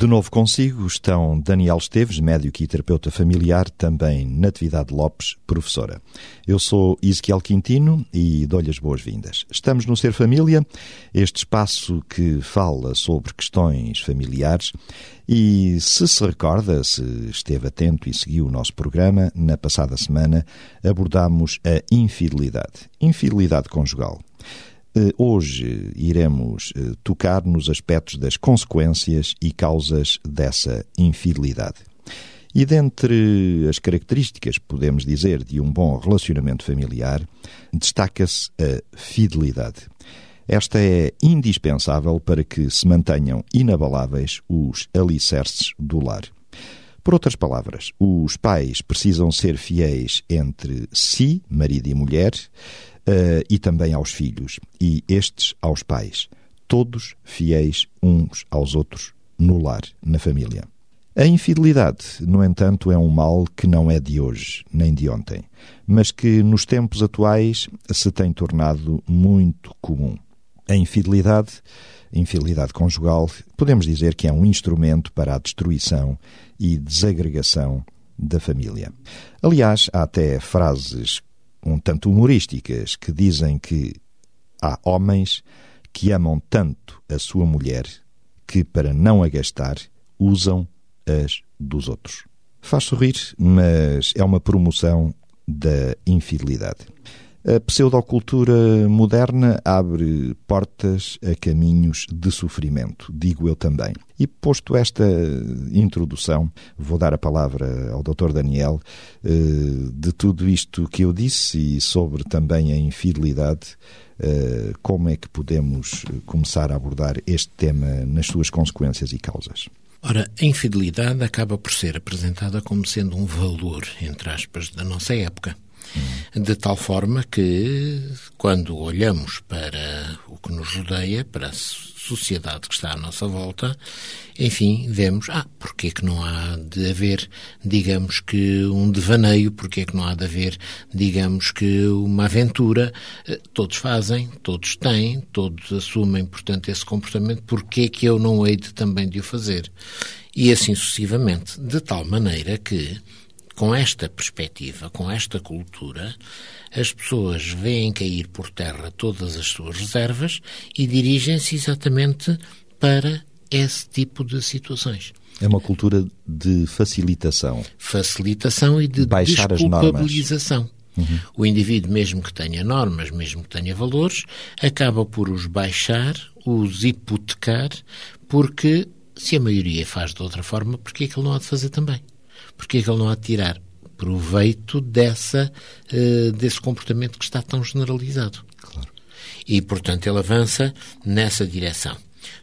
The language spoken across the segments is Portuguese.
De novo consigo estão Daniel Esteves, médico e terapeuta familiar, também Natividade Lopes, professora. Eu sou Ezequiel Quintino e dou-lhe as boas-vindas. Estamos no Ser Família, este espaço que fala sobre questões familiares e se se recorda, se esteve atento e seguiu o nosso programa, na passada semana abordámos a infidelidade. Infidelidade conjugal. Eh, hoje iremos eh, tocar nos aspectos das consequências e causas dessa infidelidade. E dentre as características, podemos dizer, de um bom relacionamento familiar, destaca-se a fidelidade. Esta é indispensável para que se mantenham inabaláveis os alicerces do lar. Por outras palavras, os pais precisam ser fiéis entre si, marido e mulher, uh, e também aos filhos, e estes aos pais, todos fiéis uns aos outros no lar, na família. A infidelidade, no entanto, é um mal que não é de hoje nem de ontem, mas que nos tempos atuais se tem tornado muito comum. A infidelidade, infidelidade conjugal, podemos dizer que é um instrumento para a destruição e desagregação da família. Aliás, há até frases um tanto humorísticas que dizem que há homens que amam tanto a sua mulher que, para não a gastar, usam as dos outros. Faz sorrir, mas é uma promoção da infidelidade. A pseudocultura moderna abre portas a caminhos de sofrimento, digo eu também. E posto esta introdução, vou dar a palavra ao Dr. Daniel eh, de tudo isto que eu disse e sobre também a infidelidade. Eh, como é que podemos começar a abordar este tema nas suas consequências e causas? Ora, a infidelidade acaba por ser apresentada como sendo um valor, entre aspas, da nossa época. De tal forma que, quando olhamos para o que nos rodeia, para a sociedade que está à nossa volta, enfim, vemos, ah, porque é que não há de haver, digamos que, um devaneio, porque é que não há de haver, digamos que, uma aventura? Eh, todos fazem, todos têm, todos assumem, portanto, esse comportamento, porque é que eu não hei de também de o fazer? E assim sucessivamente, de tal maneira que com esta perspectiva, com esta cultura, as pessoas veem cair por terra todas as suas reservas e dirigem-se exatamente para esse tipo de situações. É uma cultura de facilitação. Facilitação e de Baixar desculpabilização. Uhum. O indivíduo, mesmo que tenha normas, mesmo que tenha valores, acaba por os baixar, os hipotecar, porque se a maioria faz de outra forma, porque é que ele não há de fazer também? Porque é que ele não há de tirar proveito dessa, uh, desse comportamento que está tão generalizado? Claro. E, portanto, ele avança nessa direção.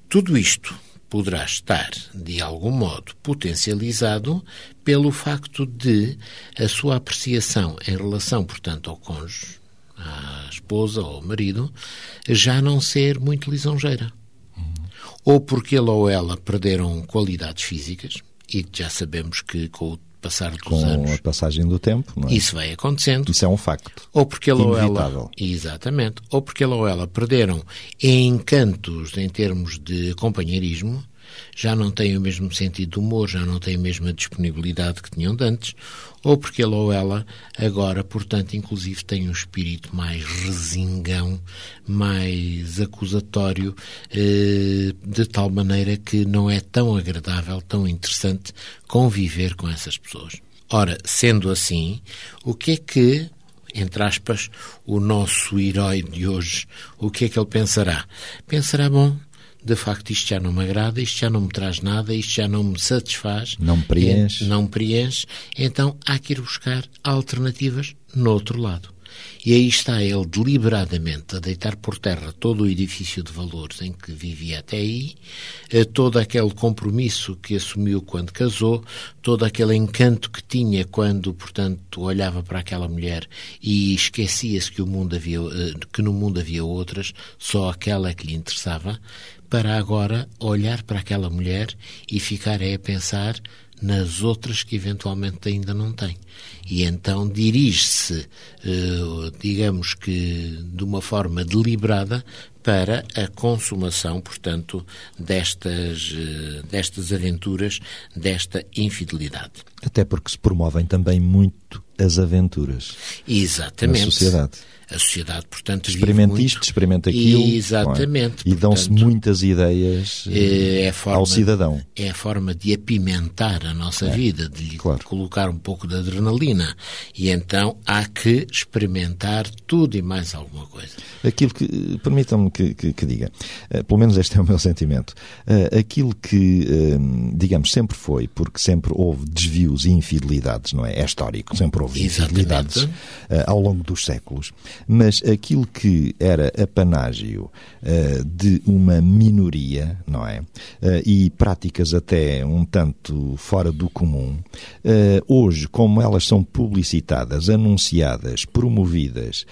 Tudo isto poderá estar, de algum modo, potencializado pelo facto de a sua apreciação em relação, portanto, ao cônjuge, à esposa ou ao marido, já não ser muito lisonjeira. Uhum. Ou porque ele ou ela perderam qualidades físicas, e já sabemos que com o passar dos com anos. Com a passagem do tempo, não é? Isso vai acontecendo. Isso é um facto. Ou porque ele ou ela. Exatamente. Ou porque ele ou ela perderam encantos em termos de companheirismo já não têm o mesmo sentido de humor, já não têm a mesma disponibilidade que tinham de antes, ou porque ele ou ela agora, portanto, inclusive tem um espírito mais resingão, mais acusatório, eh, de tal maneira que não é tão agradável, tão interessante conviver com essas pessoas. Ora, sendo assim, o que é que entre aspas, o nosso herói de hoje, o que é que ele pensará? Pensará, bom, de facto isto já não me agrada, isto já não me traz nada, isto já não me satisfaz. Não me preenche. não me preenche. Então há que ir buscar alternativas no outro lado. E aí está ele deliberadamente a deitar por terra todo o edifício de valores em que vivia até aí, eh, todo aquele compromisso que assumiu quando casou, todo aquele encanto que tinha quando, portanto, olhava para aquela mulher e esquecia-se que, eh, que no mundo havia outras, só aquela que lhe interessava, para agora olhar para aquela mulher e ficar a pensar nas outras que eventualmente ainda não tem. E então dirige-se, eh, digamos que de uma forma deliberada, para a consumação, portanto, destas, eh, destas aventuras, desta infidelidade. Até porque se promovem também muito as aventuras Exatamente. na sociedade. A sociedade, portanto, experimenta vive isto, experimenta aquilo. Exatamente. É? E dão-se muitas ideias eh, é a forma, ao cidadão. É a forma de apimentar a nossa vida, de lhe claro. colocar um pouco de adrenalina. E então há que experimentar tudo e mais alguma coisa. Aquilo que, permitam-me que, que, que diga, uh, pelo menos este é o meu sentimento, uh, aquilo que, uh, digamos, sempre foi, porque sempre houve desvios e infidelidades, não é? É histórico, sempre houve Exatamente. infidelidades ao longo dos séculos, mas aquilo que era apanágio de uma minoria, não é? e práticas até um tanto fora do comum, hoje, como elas são publicitadas, anunciadas, promovidas,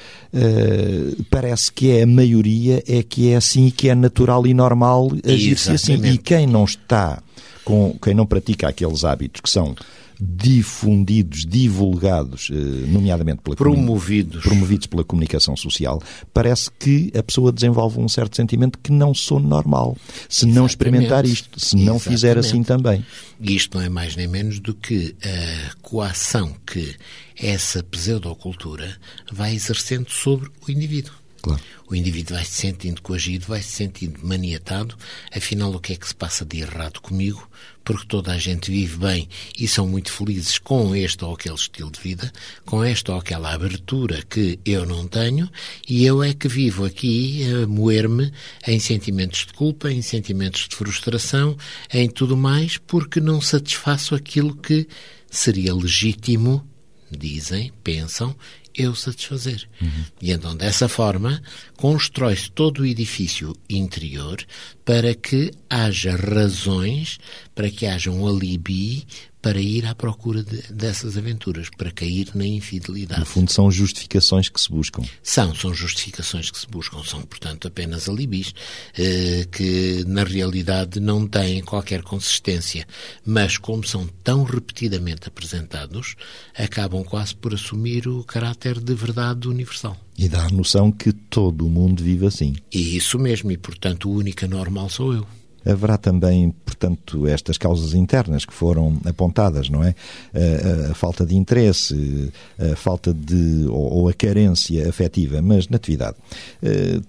parece que é a maioria é que é assim que é natural e normal agir-se assim. E quem não está com quem não pratica aqueles hábitos que são difundidos, divulgados, nomeadamente pela promovidos. promovidos pela comunicação social, parece que a pessoa desenvolve um certo sentimento que não sou normal. Se não experimentar isto, se não Exatamente. fizer assim também. E isto não é mais nem menos do que a coação que essa pseudocultura vai exercendo sobre o indivíduo. Claro. O indivíduo vai se sentindo coagido, vai se sentindo maniatado. Afinal, o que é que se passa de errado comigo? Porque toda a gente vive bem e são muito felizes com este ou aquele estilo de vida, com esta ou aquela abertura que eu não tenho, e eu é que vivo aqui a moer-me em sentimentos de culpa, em sentimentos de frustração, em tudo mais, porque não satisfaço aquilo que seria legítimo, dizem, pensam, eu satisfazer. Uhum. E então, dessa forma, constrói-se todo o edifício interior para que haja razões, para que haja um alibi para ir à procura de, dessas aventuras, para cair na infidelidade. No fundo, são justificações que se buscam. São, são justificações que se buscam, são, portanto, apenas alibis, eh, que na realidade não têm qualquer consistência, mas como são tão repetidamente apresentados, acabam quase por assumir o caráter de verdade universal. E dá a noção que todo o mundo vive assim. E isso mesmo, e portanto o único anormal sou eu. Haverá também, portanto, estas causas internas que foram apontadas, não é? A, a, a falta de interesse, a falta de. Ou, ou, a carência afetiva, mas na atividade.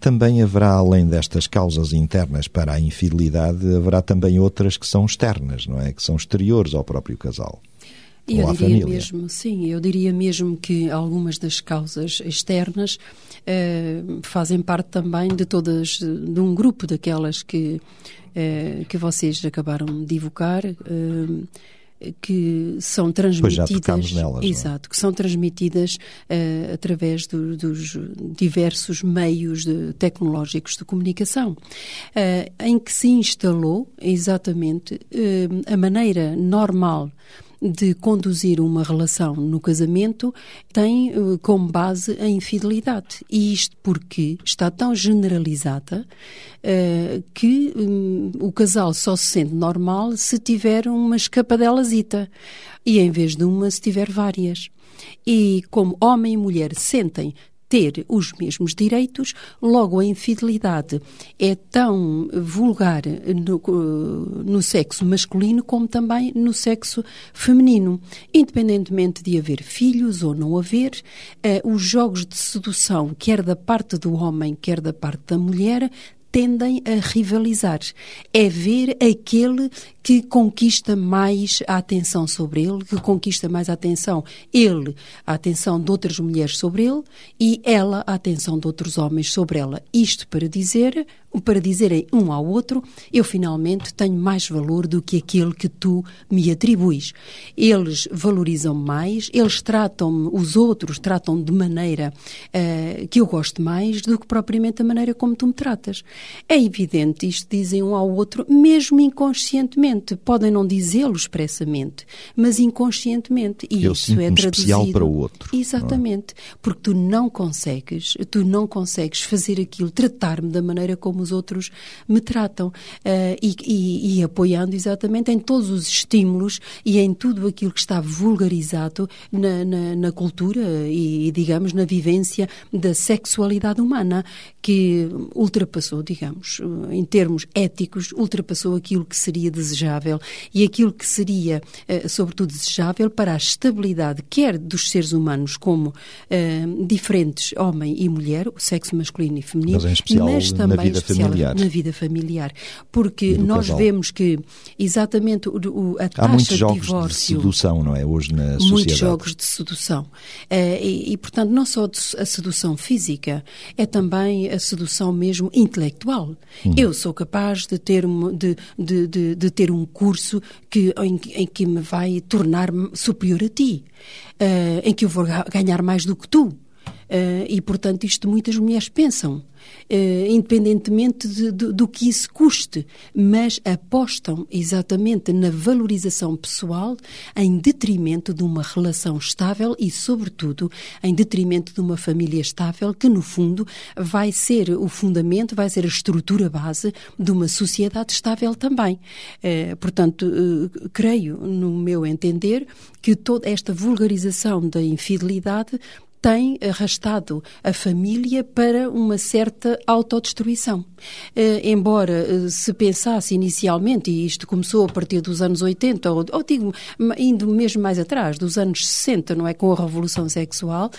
Também haverá, além destas causas internas para a infidelidade, haverá também outras que são externas, não é? Que são exteriores ao próprio casal. E eu diria mesmo, sim, eu diria mesmo que algumas das causas externas uh, fazem parte também de todas, de um grupo daquelas que, uh, que vocês acabaram de evocar, uh, que são transmitidas. Nelas, exato, que são transmitidas através do, dos diversos meios de, tecnológicos de comunicação, em que se instalou exatamente a maneira normal de conduzir uma relação no casamento tem uh, como base a infidelidade. E isto porque está tão generalizada uh, que um, o casal só se sente normal se tiver uma escapadelazita e em vez de uma se tiver várias. E como homem e mulher sentem ter os mesmos direitos, logo a infidelidade é tão vulgar no, no, sexo masculino como também no sexo feminino. Independentemente de haver filhos ou não haver, eh, os jogos de sedução, quer da parte do homem, quer da parte da mulher, tendem a rivalizar. É ver aquele que conquista mais a atenção sobre ele, que conquista mais a atenção, ele, a atenção de outras mulheres sobre ele e ela, a atenção de outros homens sobre ela. Isto para dizer para dizerem um ao outro: eu finalmente tenho mais valor do que aquele que tu me atribuis. Eles valorizam mais, eles tratam-me, os outros tratam de maneira uh, que eu gosto mais do que propriamente a maneira como tu me tratas. É evidente, isto dizem um ao outro, mesmo inconscientemente. Podem não dizê-lo expressamente, mas inconscientemente. E eu isso é traduzido. especial para o outro. É? Exatamente. É? Porque tu não consegues, tu não consegues fazer aquilo, tratar-me da maneira como os outros me tratam. Uh, e, e, e, apoiando exatamente em todos os estímulos e em tudo aquilo que está vulgarizado na, na, na cultura e, digamos, na vivência da sexualidade humana, que ultrapassou, digamos, em termos éticos, ultrapassou aquilo que seria desejável e aquilo que seria, uh, sobretudo, desejável para a estabilidade, quer dos seres humanos como uh, diferentes, homem e mulher, o sexo masculino e feminino, mas, especial, mas também na vida familiar. na vida familiar. Porque nós casal. vemos que exatamente o, a taxa Há muitos jogos de divórcio... de sedução, não é? Hoje na muitos sociedade. Muitos jogos de sedução. Uh, e, e, portanto, não só a sedução física, é também a sedução mesmo intelectual. Hum. Eu sou capaz de ter, de, de, de, de ter um curso que, em, em, que me vai tornar superior a ti, uh, em que eu vou ganhar mais do que tu. Uh, e, portanto, isto muitas mulheres pensam independentemente de, de, do que isso custe, mas apostam exatamente na valorização pessoal em detrimento de uma relação estável e, sobretudo, em detrimento de uma família estável que, no fundo, vai ser o fundamento, vai ser a estrutura base de uma sociedade estável também. Eh, portanto, eh, creio, no meu entender, que toda esta vulgarização da infidelidade tem arrastado a família para uma certa autodestruição. Uh, embora uh, se pensasse inicialmente, e isto começou a partir dos anos 80, ou, ou digo, indo mesmo mais atrás, dos anos 60, não é? Com a Revolução Sexual,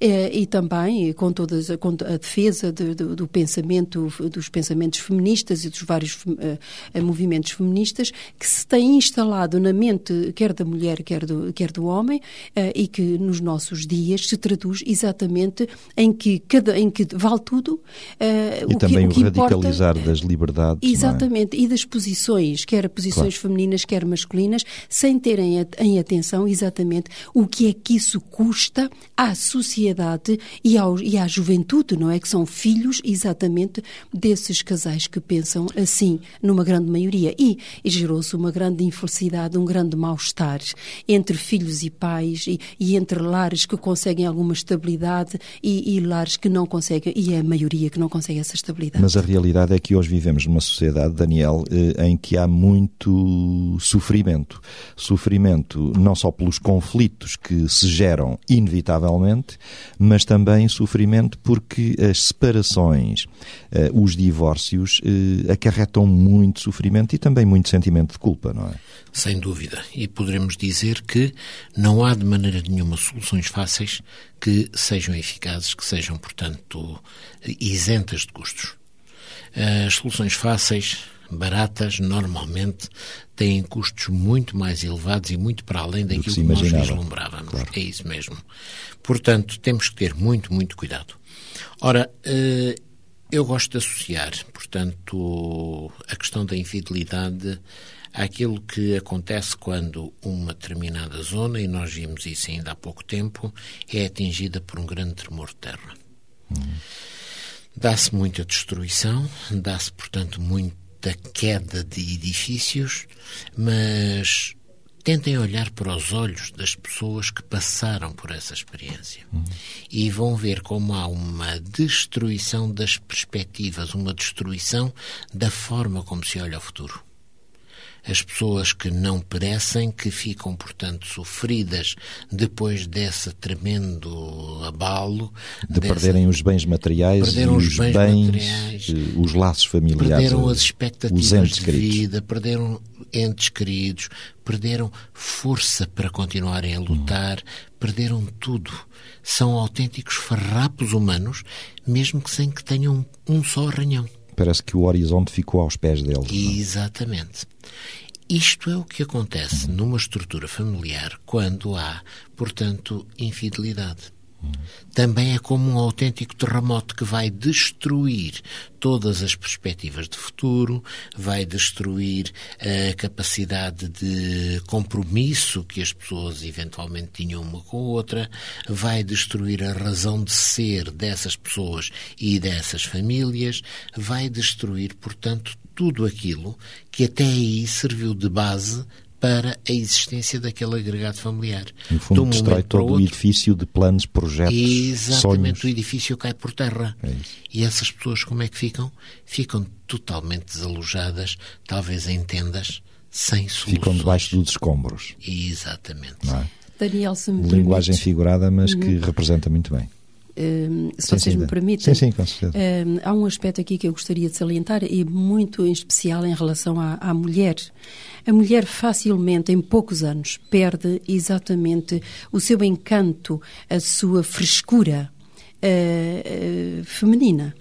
é, e também com toda com a defesa de, de, do pensamento, dos pensamentos feministas e dos vários uh, movimentos feministas que se têm instalado na mente quer da mulher, quer do, quer do homem, uh, e que nos nossos dias se traduz exatamente em que, cada, em que vale tudo. Uh, e o também que, o, que o radicalizar importa, das liberdades. É? Exatamente, é? e das posições, quer posições claro. femininas, quer masculinas, sem terem em atenção exatamente o que é que isso custa à sociedade sociedade e, ao, e à juventude, não é? Que são filhos exatamente desses casais que pensam assim, numa grande maioria. E, e gerou-se uma grande infelicidade, um grande mal-estar entre filhos e pais e, e, entre lares que conseguem alguma estabilidade e, e lares que não conseguem, e é a maioria que não consegue essa estabilidade. Mas a realidade é que hoje vivemos numa sociedade, Daniel, eh, em que há muito sofrimento. Sofrimento não só pelos conflitos que se geram inevitavelmente, mas também sofrimento porque as separações, eh, os divórcios, eh, acarretam muito sofrimento e também muito sentimento de culpa, não é? Sem dúvida. E poderemos dizer que não há de maneira nenhuma soluções fáceis que sejam eficazes, que sejam, portanto, isentas de custos. As soluções fáceis baratas, normalmente, têm custos muito mais elevados e muito para além daquilo que, que nós vislumbrávamos. Claro. É isso mesmo. Portanto, temos que ter muito, muito cuidado. Ora, eh, eu gosto de associar, portanto, a questão da infidelidade àquilo que acontece quando uma determinada zona, e nós vimos isso ainda há pouco tempo, é atingida por um grande tremor de terra. Uhum. Dá-se muita destruição, dá-se, portanto, muito da queda de edifícios, mas tentem olhar para os olhos das pessoas que passaram por essa experiência uhum. e vão ver como há uma destruição das perspectivas, uma destruição da forma como se olha o futuro as pessoas que não perecem, que ficam, portanto, sofridas depois desse tremendo abalo. De dessa... perderem os bens materiais perderam os bens, bens materiais, eh, os laços familiares. Perderam as expectativas de vida, perderam entes queridos, perderam força para continuarem a lutar, hum. perderam tudo. São autênticos farrapos humanos, mesmo que sem que tenham um só arranhão. Parece que o horizonte ficou aos pés deles. É? Exatamente. Isto é o que acontece numa estrutura familiar quando há, portanto, infidelidade. Também é como um autêntico terremoto que vai destruir todas as perspectivas de futuro, vai destruir a capacidade de compromisso que as pessoas eventualmente tinham uma com a outra, vai destruir a razão de ser dessas pessoas e dessas famílias, vai destruir, portanto, tudo aquilo que até aí serviu de base para a existência daquele agregado familiar. No fundo, um destrói todo o edifício de planos, projetos, Exatamente, sonhos. o edifício cai por terra. É e essas pessoas como é que ficam? Ficam totalmente desalojadas, talvez em tendas, sem soluções. Ficam debaixo dos escombros. Exatamente. É? Daniel, se me Linguagem figurada, mas que uhum. representa muito bem. Uh, se sim, vocês sim, me permitem. Sim, sim, com certeza. Uh, há um aspecto aqui que eu gostaria de salientar e muito em especial em relação à, à mulher. A mulher facilmente, em poucos anos, perde exatamente o seu encanto, a sua frescura uh, feminina.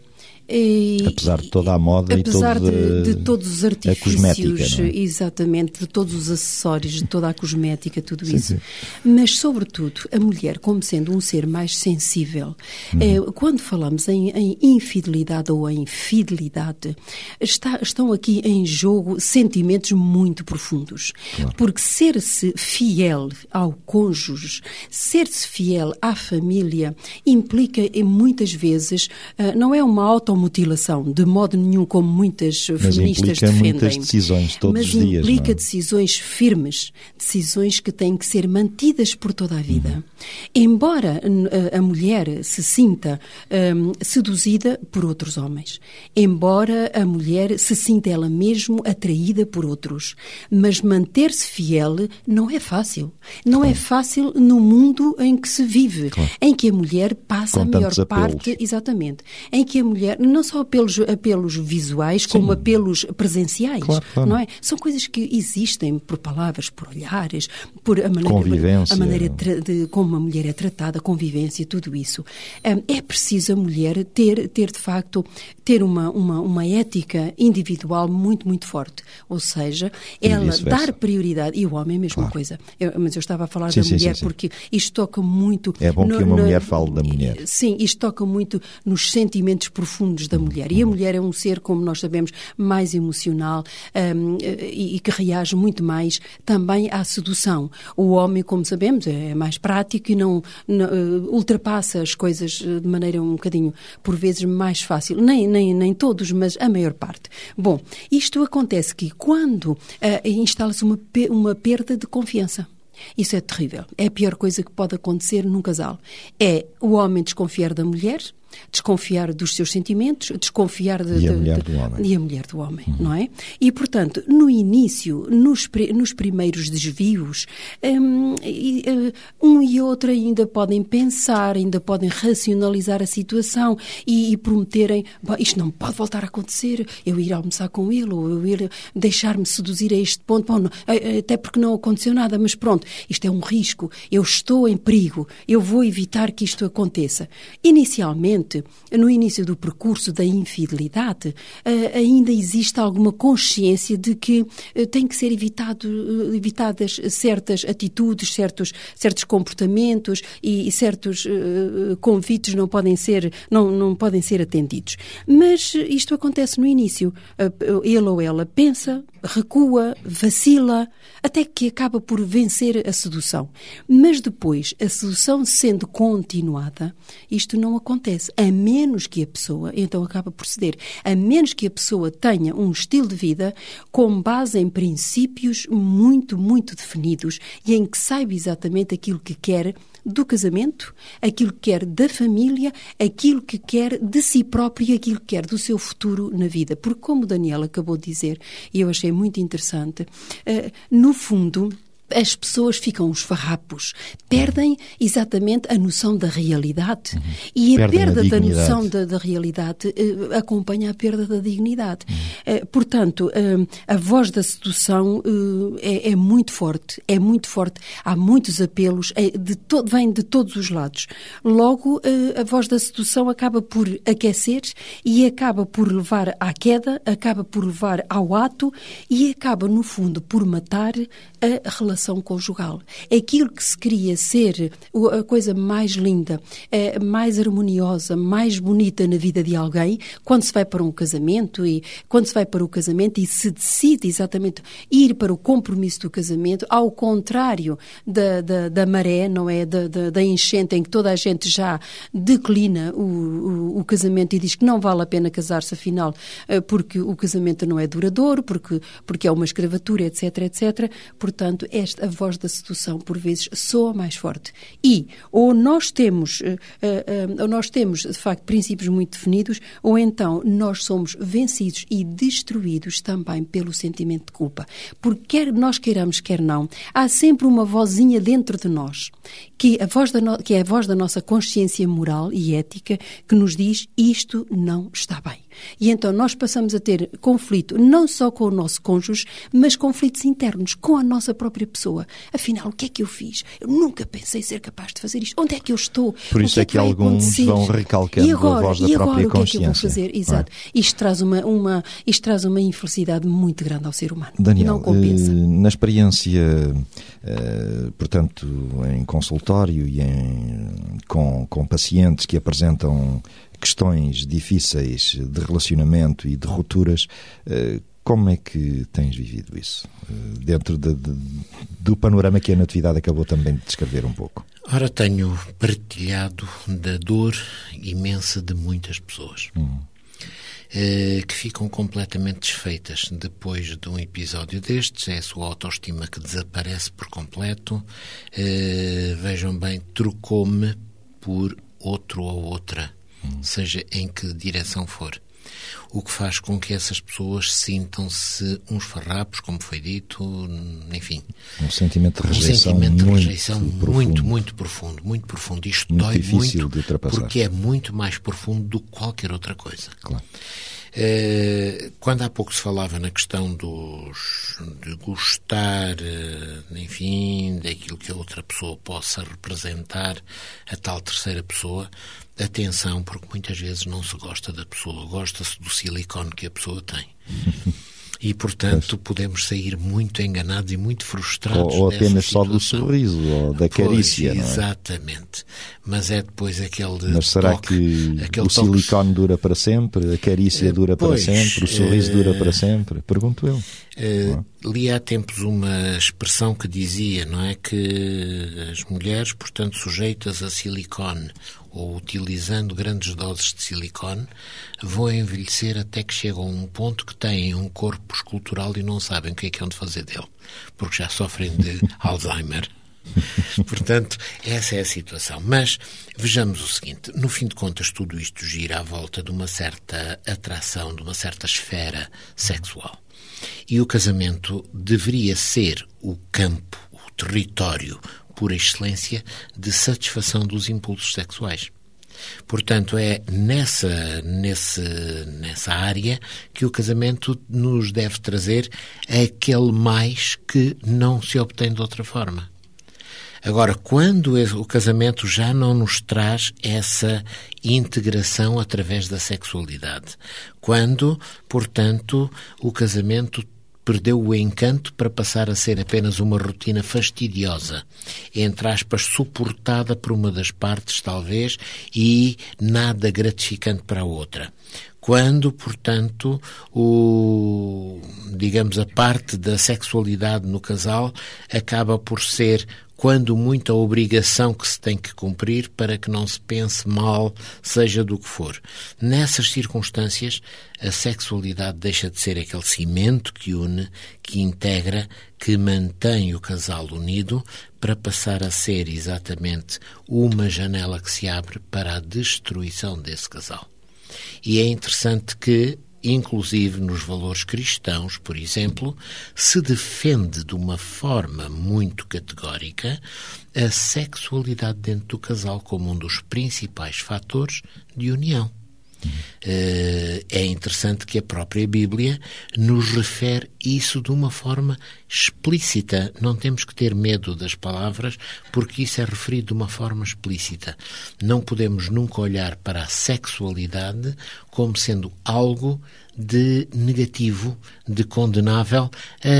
E, apesar de toda a moda apesar e todo de, de todos os artifícios, é? exatamente, de todos os acessórios, de toda a cosmética, tudo sim, isso. Sim. Mas, sobretudo, a mulher, como sendo um ser mais sensível, uhum. é, quando falamos em, em, infidelidade ou em fidelidade, está, estão aqui em jogo sentimentos muito profundos. Claro. Porque ser-se fiel ao cônjuge, ser-se fiel à família, implica muitas vezes, uh, não é uma auto automutilação, de modo nenhum como muitas mas feministas defendem. muitas decisões todos mas os dias. Mas implica é? decisões firmes, decisões que têm que ser mantidas por toda a vida. Uhum. Embora a, mulher se sinta um, seduzida por outros homens, embora a mulher se sinta ela mesmo atraída por outros, mas manter-se fiel não é fácil. Não claro. é fácil no mundo em que se vive, claro. em que a mulher passa Com a maior parte, exatamente, em que a mulher não só apelos, apelos visuais, Sim. como apelos presenciais, claro, claro. não é? São coisas que existem por palavras, por olhares, por a maneira, convivência. a maneira de, como a mulher é tratada, a convivência, tudo isso. É preciso a mulher ter, ter de facto, ter uma, uma, uma ética individual muito, muito forte. Ou seja, ela dar prioridade, e o homem é a mesma claro. coisa. Eu, mas eu estava a falar sim, da sim, mulher sim, porque isto toca muito... É bom no, que uma no, mulher fale da mulher. Sim, isto toca muito nos sentimentos profundos da mulher. E a mulher é um ser, como nós sabemos, mais emocional um, e, e, que reage muito mais também à sedução. O homem, como sabemos, é mais prático e não, não uh, ultrapassa as coisas de maneira um bocadinho, por vezes, mais fácil. Nem, nem, nem todos, mas a maior parte. Bom, isto acontece que quando uh, instala-se uma, uma perda de confiança. Isso é terrível. É a pior coisa que pode acontecer num casal. É o homem desconfiar da mulher, desconfiar dos seus sentimentos, desconfiar de, e a de, mulher de, do homem. E a mulher do homem, uhum. não é? E, portanto, no início, nos, nos primeiros desvios, um, eh, um e outro ainda podem pensar, ainda podem racionalizar a situação e, e prometerem, isto não pode voltar a acontecer, eu ir almoçar com ele, ou eu ir deixar-me seduzir a este ponto, Bom, não, até porque não aconteceu nada, mas pronto, isto é um risco, eu estou em perigo, eu vou evitar que isto aconteça. Inicialmente, no início do percurso da infidelidade, eh, ainda existe alguma consciência de que eh, tem que ser evitado, eh, evitadas certas atitudes, certos, certos comportamentos e, certos convites não podem ser não, não podem ser atendidos. Mas isto acontece no início. Ele ou ela pensa, recua, vacila, até que acaba por vencer a sedução. Mas depois, a sedução sendo continuada, isto não acontece, a menos que a pessoa, então acaba por ceder, a menos que a pessoa tenha um estilo de vida com base em princípios muito, muito definidos e em que saiba exatamente aquilo que quer do casamento, aquilo que quer da família, aquilo que quer de si próprio e aquilo que quer do seu futuro na vida. Porque, como o Daniel acabou de dizer, e eu achei muito interessante, uh, no fundo, as pessoas ficam os farrapos, perdem exatamente a noção da realidade. Uhum. E a Perdem a perda da dignidade. noção da, da realidade eh, acompanha a perda da dignidade. Eh, portanto, eh, a voz da sedução é, é muito forte, é muito forte. Há muitos apelos, é de to- vem de todos os lados. Logo, a voz da sedução acaba por aquecer e acaba por levar à queda, acaba por levar ao ato e acaba, no fundo, por matar a relação conjugal. Aquilo que se queria ser a coisa mais linda, mais harmoniosa, mais bonita na vida de alguém, quando se vai para um casamento e quando se vai para o casamento e se decide exatamente ir para o compromisso do casamento, ao contrário da, da, da maré, não é? Da, da, da enchente em que toda a gente já declina o, o, o casamento e diz que não vale a pena casar-se afinal eh, porque o casamento não é duradouro, porque, porque é uma escravatura, etc, etc. Portanto, esta, a voz da sedução, por vezes, soa mais forte. E ou nós temos, eh, eh, eh, ou nós temos, de facto, princípios muito definidos, ou então nós somos vencidos e destruídos também pelo sentimento de culpa. Porque quer nós queiramos, quer não, há sempre uma vozinha dentro de nós, que, a voz da no- que é a voz da nossa consciência moral e ética, que nos diz isto não está bem. E então nós passamos a ter conflito não só com o nosso cônjuge, mas conflitos internos com a nossa própria pessoa. Afinal, o que é que eu fiz? Eu nunca pensei ser capaz de fazer isto. Onde é que eu estou? Por O isso que é que vai alguns acontecer? vão recalcando e a agora, voz da e agora, própria o que é que eu vou consciência, fazer? é? Exato. Isto traz uma, uma, isto traz uma infelicidade muito grande ao ser humano. Daniel, não compensa. eh, na experiência, eh, portanto, em consultório e em- com, com pacientes que apresentam questões difíceis de relacionamento e de rupturas, eh, como é que tens vivido isso? Eh, dentro de- de- do panorama que a Natividade acabou também de descrever um pouco. Ora, tenho partilhado da dor imensa de muitas pessoas. eh, que ficam completamente desfeitas depois de um episódio destes. É a sua autoestima que desaparece por completo. Eh, vejam bem, trocou-me por outro ou outra, seja em que direção for. O que faz com que essas pessoas sintam-se uns farrapos, como foi dito, enfim, Um sentimento de um rejeição sentimento de muito rejeição profundo. muito, muito profundo, muito profundo. Isto Muito dói muito porque é muito mais profundo do que qualquer outra coisa. Claro. Eh, quando há pouco se falava na questão dos, de gostar, eh, enfim, daquilo que a outra pessoa possa representar, a tal terceira pessoa, atenção, porque muitas vezes não se gosta da pessoa, gosta-se do silicone que a pessoa tem. E, portanto, podemos sair muito enganados e muito frustrados. Ou, ou apenas só do sorriso ou da Pois, carícia, é? Exatamente. Mas é depois aquele Mas será toque, que o toque- silicone dura para sempre, a carícia dura para pois, sempre, o sorriso eh, dura para sempre? Pergunto eu. Eh, li há tempos uma expressão que dizia, não é, que as mulheres, portanto, sujeitas a silicone ou utilizando grandes doses de silicone, vão envelhecer até que chegam a um ponto que têm um corpo escultural e não sabem o que é que hão de fazer dele, porque já sofrem de Alzheimer. Portanto, essa é a situação. Mas vejamos o seguinte: no fim de contas, tudo isto gira à volta de uma certa atração, de uma certa esfera sexual. E o casamento deveria ser o campo, o território, por excelência, de satisfação dos impulsos sexuais. Portanto, é nessa, nesse, nessa área que o casamento nos deve trazer aquele mais que não se obtém de outra forma. Agora, quando o casamento já não nos traz essa integração através da sexualidade, quando, portanto, o casamento perdeu o encanto para passar a ser apenas uma rotina fastidiosa, entre aspas, suportada por uma das partes, talvez, e nada gratificante para a outra. Quando, portanto, o, digamos, a parte da sexualidade no casal acaba por ser quando muita obrigação que se tem que cumprir para que não se pense mal, seja do que for. Nessas circunstâncias, a sexualidade deixa de ser aquele cimento que une, que integra, que mantém o casal unido, para passar a ser exatamente uma janela que se abre para a destruição desse casal. E é interessante que inclusive nos valores cristãos, por exemplo, se defende de uma forma muito categórica a sexualidade dentro do casal como um dos principais fatores de união. Uh, é interessante que a própria Bíblia nos refere isso de uma forma explícita. Não temos que ter medo das palavras, porque isso é referido de uma forma explícita. Não podemos nunca olhar para a sexualidade como sendo algo de negativo, de condenável,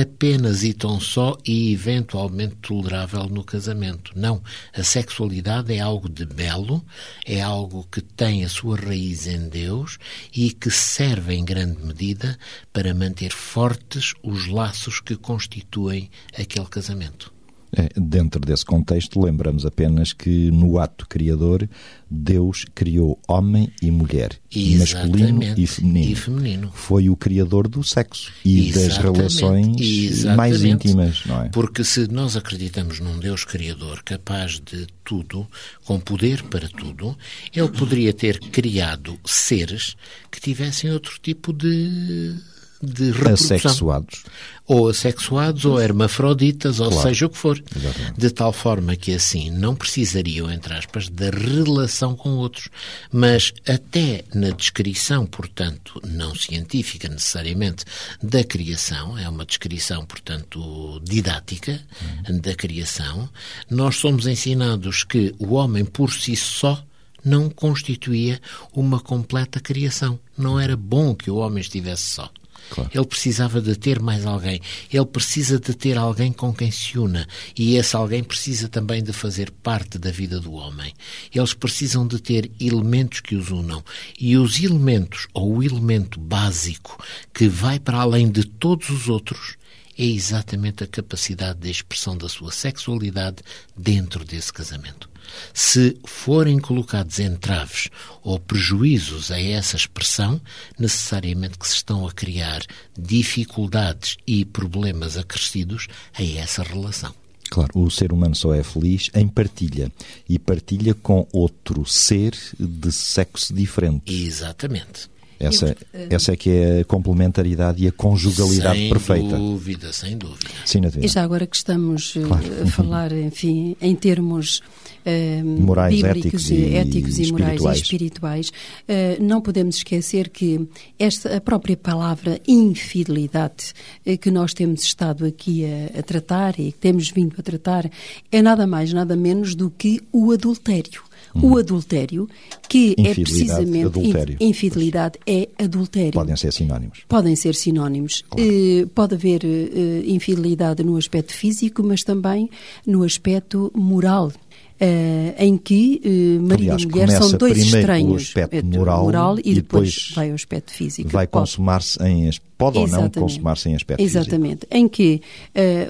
apenas e tão só e eventualmente tolerável no casamento. Não. A sexualidade é algo de belo, é algo que tem a sua raiz em Deus e que serve em grande medida para manter fortes os laços que constituem aquele casamento. É, dentro desse contexto, lembramos apenas que no ato criador, Deus criou homem e mulher, Exatamente. masculino e feminino. e feminino. Foi o criador do sexo e das Exatamente. relações Exatamente. mais íntimas, não é? Porque se nós acreditamos num Deus Criador capaz de tudo, com poder para tudo, ele poderia ter criado seres que tivessem outro tipo de de reprodução. Assexuados. Ou assexuados, ou hermafroditas, ou Claro. seja o que for. Exatamente. De tal forma que assim não precisariam, entre aspas, da relação com outros. Mas até na descrição, portanto, não científica necessariamente, da criação, é uma descrição, portanto, didática da criação, nós somos ensinados que o homem por si só não constituía uma completa criação. Não era bom que o homem estivesse só. Claro. Ele precisava de ter mais alguém. Ele precisa de ter alguém com quem se una. E esse alguém precisa também de fazer parte da vida do homem. Eles precisam de ter elementos que os unam. E os elementos, ou o elemento básico, que vai para além de todos os outros, é exatamente a capacidade de expressão da sua sexualidade dentro desse casamento. Se forem colocados entraves ou prejuízos a essa expressão, necessariamente que se estão a criar dificuldades e problemas acrescidos a essa relação. Claro, o ser humano só é feliz em partilha e partilha com outro ser de sexo diferente. Exatamente. Essa, essa é que é a complementaridade e a conjugalidade sem perfeita. dúvida, sem dúvida. Sim, E já agora que estamos eh, Claro. a falar, enfim, em termos eh, Morais, bíblicos éticos e éticos e morais espirituais. e espirituais, eh, não podemos esquecer que esta a própria palavra infidelidade eh, que nós temos estado aqui a, a tratar e que temos vindo a tratar é nada mais nada menos do que o adultério. O adultério, que é precisamente adultério. in- infidelidade é adultério. Podem ser sinónimos. Podem ser sinónimos. Eh, pode haver eh, infidelidade no aspecto físico, mas também no aspecto moral. eh, em que eh, marido Aliás, e mulher são dois estranhos. aspecto Eh, moral e, e depois, vai ao aspecto físico. Vai consumar-se em. as- Pode ou não Exatamente. consumar-se em aspecto físico. Exatamente. Em que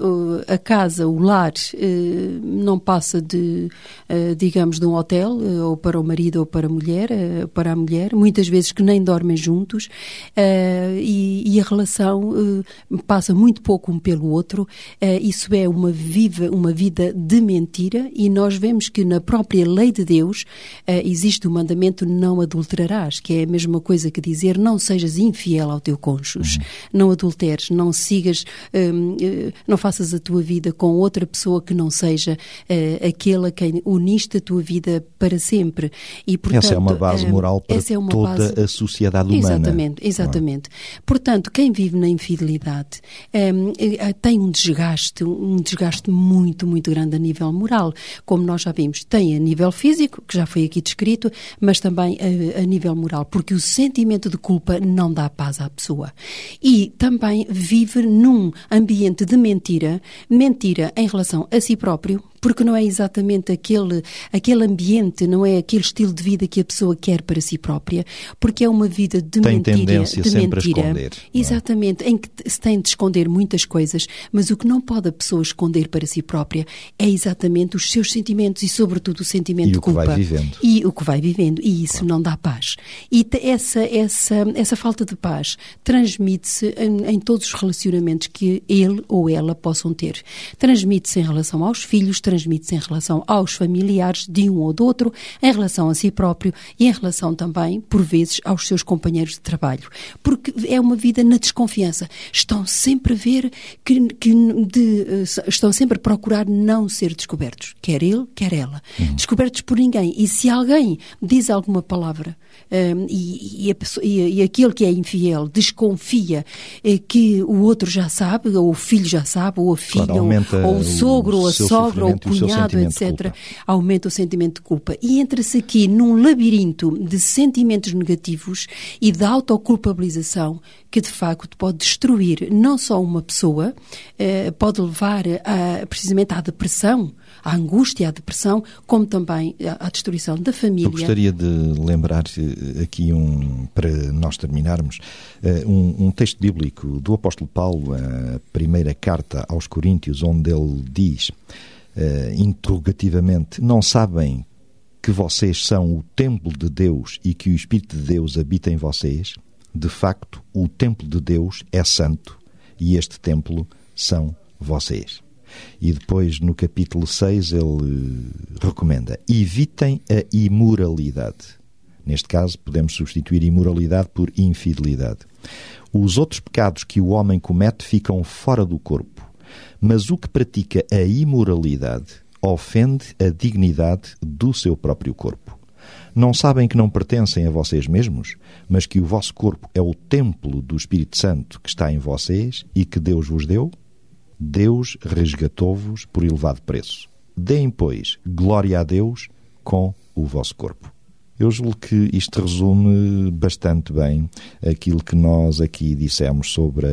o- a casa, o lar, eh, não passa de, eh, digamos, de um hotel, ou para o marido ou para a mulher, para a mulher, muitas vezes que nem dormem juntos, e, e a relação passa muito pouco um pelo outro. Isso é uma, viva, uma vida de mentira, e nós vemos que na própria lei de Deus existe o mandamento não adulterarás, que é a mesma coisa que dizer não sejas infiel ao teu cônjuge, não adulteres, não sigas, hum, eh, não faças a tua vida com outra pessoa que não seja eh, aquele a quem uniste a tua vida para sempre. E, portanto, essa é uma base hum, moral para é uma toda base- a sociedade humana. Exatamente, é? exatamente. Portanto, quem vive na infidelidade hum, eh, tem um desgaste, um desgaste muito, muito grande a nível moral. Como nós já vimos, tem a nível físico, que já foi aqui descrito, mas também a, a nível moral, porque o sentimento de culpa não dá paz à pessoa. E também vive num ambiente de mentira, mentira em relação a si próprio, porque não é exatamente aquele, aquele ambiente, não é aquele estilo de vida que a pessoa quer para si própria, porque é uma vida de Tem mentira. tendência de sempre a mentira. esconder, não é? Exatamente, em que se tem de esconder muitas coisas, mas o que não pode a pessoa esconder para si própria é exatamente os seus sentimentos e, sobretudo, o sentimento E de o que vai culpa. vivendo, E o que vai vivendo. E isso não dá paz. E essa, essa, essa falta de paz transmite-se em, em, todos os relacionamentos que ele ou ela possam ter. Transmite-se em relação aos filhos, transmite-se em relação aos familiares de um ou do outro, em relação a si próprio e em relação também, por vezes, aos seus companheiros de trabalho. Porque é uma vida na desconfiança. Estão sempre a ver que, que de, eh, estão sempre a procurar não ser descobertos. Quer ele, quer ela. Uhum. Descobertos por ninguém. E se alguém diz alguma palavra um, e, e, pessoa, e, e, aquele que é infiel desconfia eh, que o outro já sabe, ou o filho já sabe, ou a filha, claro, ou, ou, o sogro, ou a sogra, ou o cunhado, etc., aumenta o sentimento de culpa. E entra-se aqui num labirinto de sentimentos negativos e de autoculpabilização que de facto pode destruir não só uma pessoa, eh, pode levar a, precisamente à depressão, à angústia, à depressão, como também à destruição da família. Eu gostaria de lembrar eh, aqui um, para nós terminarmos, eh, um, um texto bíblico do apóstolo Paulo, a primeira carta aos Coríntios, onde ele diz, interrogativamente, não sabem que vocês são o templo de Deus e que o Espírito de Deus habita em vocês? de facto, o templo de Deus é santo e este templo são vocês. E depois, no capítulo 6, ele recomenda: evitem a imoralidade. Neste caso, podemos substituir imoralidade por infidelidade. Os outros pecados que o homem comete ficam fora do corpo, mas o que pratica a imoralidade ofende a dignidade do seu próprio corpo. Não sabem que não pertencem a vocês mesmos, mas que o vosso corpo é o templo do Espírito Santo que está em vocês e que Deus vos deu? Deus resgatou-vos por elevado preço. Deem, pois, glória a Deus com o vosso corpo. Eu julgo que isto resume bastante bem aquilo que nós aqui dissemos sobre a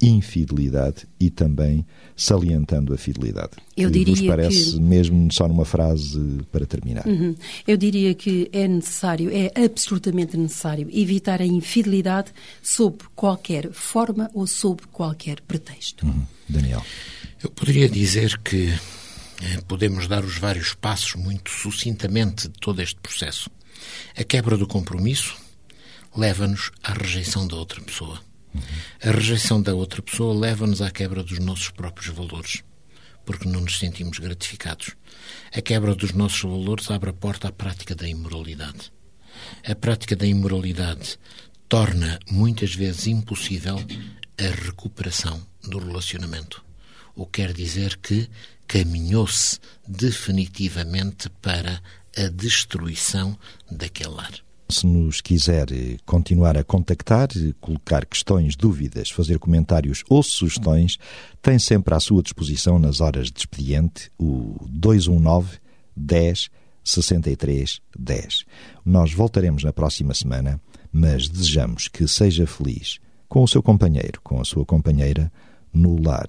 infidelidade e também salientando a fidelidade. Eu diria vos parece que... mesmo só numa frase para terminar. Uhum. Eu diria que é necessário, é absolutamente necessário evitar a infidelidade sob qualquer forma ou sob qualquer pretexto. Uhum. Daniel. Eu poderia dizer que eh, podemos dar os vários passos muito sucintamente de todo este processo. A quebra do compromisso leva-nos à rejeição da outra pessoa. A rejeição da outra pessoa leva-nos à quebra dos nossos próprios valores, porque não nos sentimos gratificados. A quebra dos nossos valores abre a porta à prática da imoralidade. A prática da imoralidade torna muitas vezes impossível a recuperação do relacionamento. O que quer dizer que caminhou-se definitivamente para a destruição daquele lar. Se nos quiser continuar a contactar, colocar questões, dúvidas, fazer comentários ou sugestões, tem sempre à sua disposição nas horas de expediente o 219 10 63 10. Nós voltaremos na próxima semana, mas desejamos que seja feliz com o seu companheiro, com a sua companheira, no lar,